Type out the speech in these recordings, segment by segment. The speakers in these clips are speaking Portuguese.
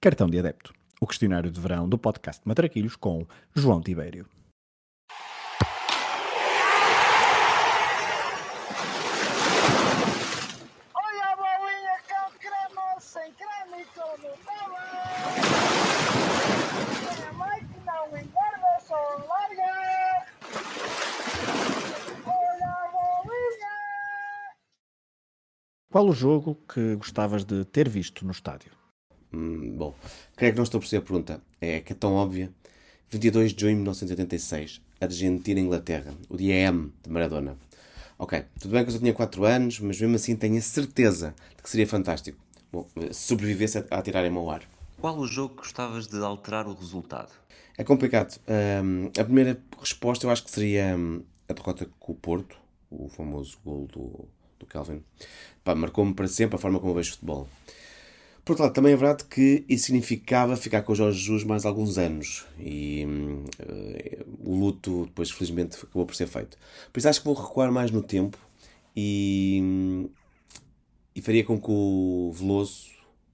Cartão de Adepto, o questionário de verão do podcast Matraquilhos com João Tibério. Olha a bolinha com creme, sem creme e Nutella. Minha mãe que não engorda, só larga. Olha a bolinha. Qual o jogo que gostavas de ter visto no estádio? Hum, bom, creio que não estou a perceber a pergunta. É que é tão óbvia. 22 de junho de 1986, Argentina-Inglaterra, o dia M de Maradona. Ok, tudo bem que eu só tinha 4 anos, mas mesmo assim tenho a certeza de que seria fantástico. Bom, se sobrevivesse a, a tirarem-me ao ar. Qual o jogo que gostavas de alterar o resultado? É complicado. Hum, a primeira resposta eu acho que seria hum, a derrota com o Porto, o famoso gol do, do Calvin. Marcou-me para sempre a forma como eu vejo futebol. Por outro lado, também é verdade que isso significava ficar com o Jorge Jesus mais alguns anos. E eh, o luto, depois, felizmente, acabou por ser feito. Por isso, acho que vou recuar mais no tempo e, hum, e faria com que o Veloso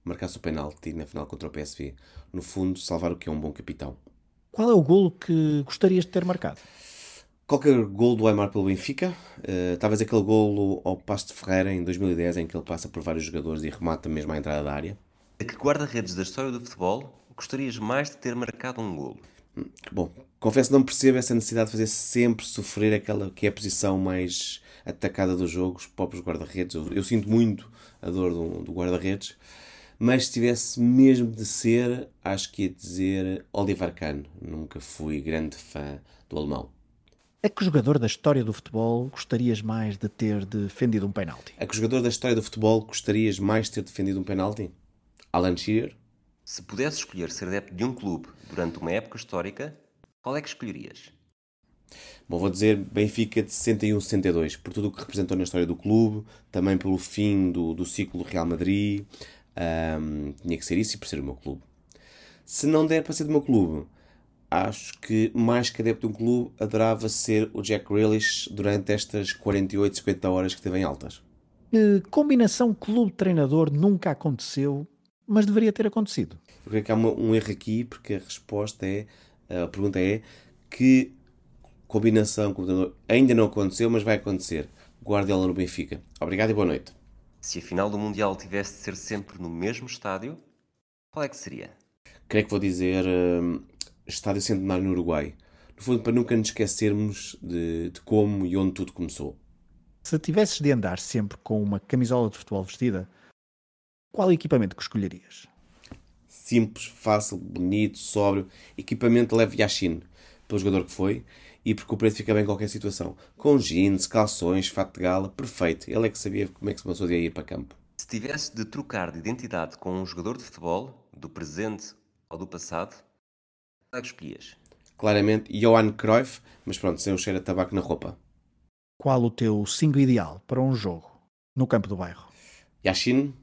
marcasse o penalti na final contra o PSV. No fundo, salvar o que é um bom capitão. Qual é o golo que gostarias de ter marcado? Qualquer gol do Aymar pelo Benfica, eh, talvez aquele golo ao Passo de Ferreira em 2010, em que ele passa por vários jogadores e remata mesmo à entrada da área. A que guarda-redes da história do futebol gostarias mais de ter marcado um golo? Bom, confesso que não percebo essa necessidade de fazer sempre sofrer aquela que é a posição mais atacada do jogo, os próprios guarda-redes. Eu, eu sinto muito a dor do, do guarda-redes, mas se tivesse mesmo de ser, acho que ia dizer Oliver Kahn. Nunca fui grande fã do alemão. A que jogador da história do futebol gostarias mais de ter defendido um penalti? A que jogador da história do futebol gostarias mais de ter defendido um penalti? Alan Shearer? Se pudesse escolher ser adepto de um clube durante uma época histórica, qual é que escolherias? Bom, vou dizer Benfica de 61-62, por tudo o que representou na história do clube, também pelo fim do, do ciclo do Real Madrid. Ahm, tinha que ser isso e por ser o meu clube. Se não der para ser do meu clube, acho que mais que adepto de um clube, adorava ser o Jack Grealish durante estas 48, 50 horas que teve em altas. Que combinação clube-treinador nunca aconteceu, mas deveria ter acontecido? Eu creio que há uma- um erro aqui, porque a resposta é, a pergunta é, que combinação com o treinador ainda não aconteceu, mas vai acontecer. Guardiola no Benfica. Obrigado e boa noite. Se a final do Mundial tivesse de ser sempre no mesmo estádio, qual é que seria? Creio que vou dizer hum, Estádio Centenário no Uruguai. No fundo, para nunca nos esquecermos de, de como e onde tudo começou. Se tivesses de andar sempre com uma camisola de futebol vestida, qual equipamento que escolherias? Simples, fácil, bonito, sóbrio, equipamento leve Yashin, pelo jogador que foi, e porque o preço fica bem em qualquer situação. Com jeans, calções, fato de gala, perfeito. Ele é que sabia como é que se passou de ir para campo. Se tivesse de trocar de identidade com um jogador de futebol, do presente ou do passado, qual é que escolhias? Claramente, Johan Cruyff, mas pronto, sem o cheiro a tabaco na roupa. Qual o teu 5 ideal para um jogo no campo do bairro? Yashin,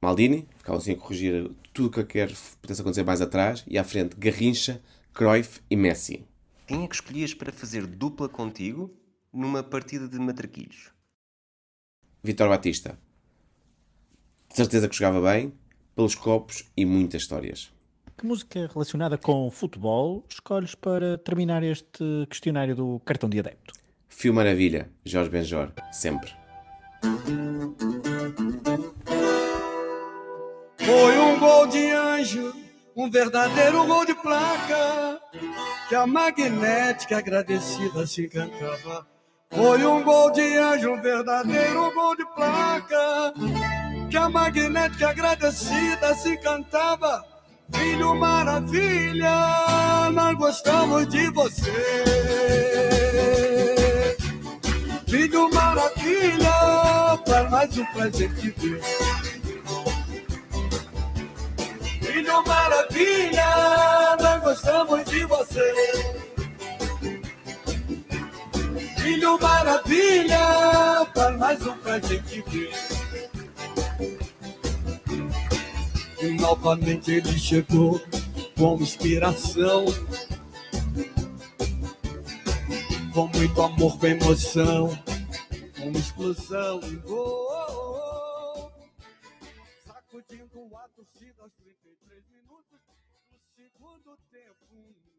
Maldini, ficava assim a corrigir tudo o que eu quero que pudesse acontecer mais atrás, e à frente Garrincha, Cruyff e Messi. Quem é que escolhias para fazer dupla contigo numa partida de matraquilhos? Vitor Batista. De certeza que jogava bem, pelos copos e muitas histórias. Que música relacionada com futebol escolhes para terminar este questionário do cartão de adepto? Fio Maravilha, Jorge Benjor, sempre. Foi um gol de anjo, um verdadeiro gol de placa, que a magnética agradecida se cantava. Foi um gol de anjo, um verdadeiro gol de placa, que a magnética agradecida se cantava. Filho maravilha, nós gostamos de você. Filho maravilha, para mais um presente de Deus. Filho maravilha, nós gostamos de você. Filho maravilha, para mais um pra gente ver. E novamente ele chegou com inspiração. Com muito amor, com emoção, com explosão e gol. Sacudiu Dividindo a torcida aos 33 minutos do segundo tempo.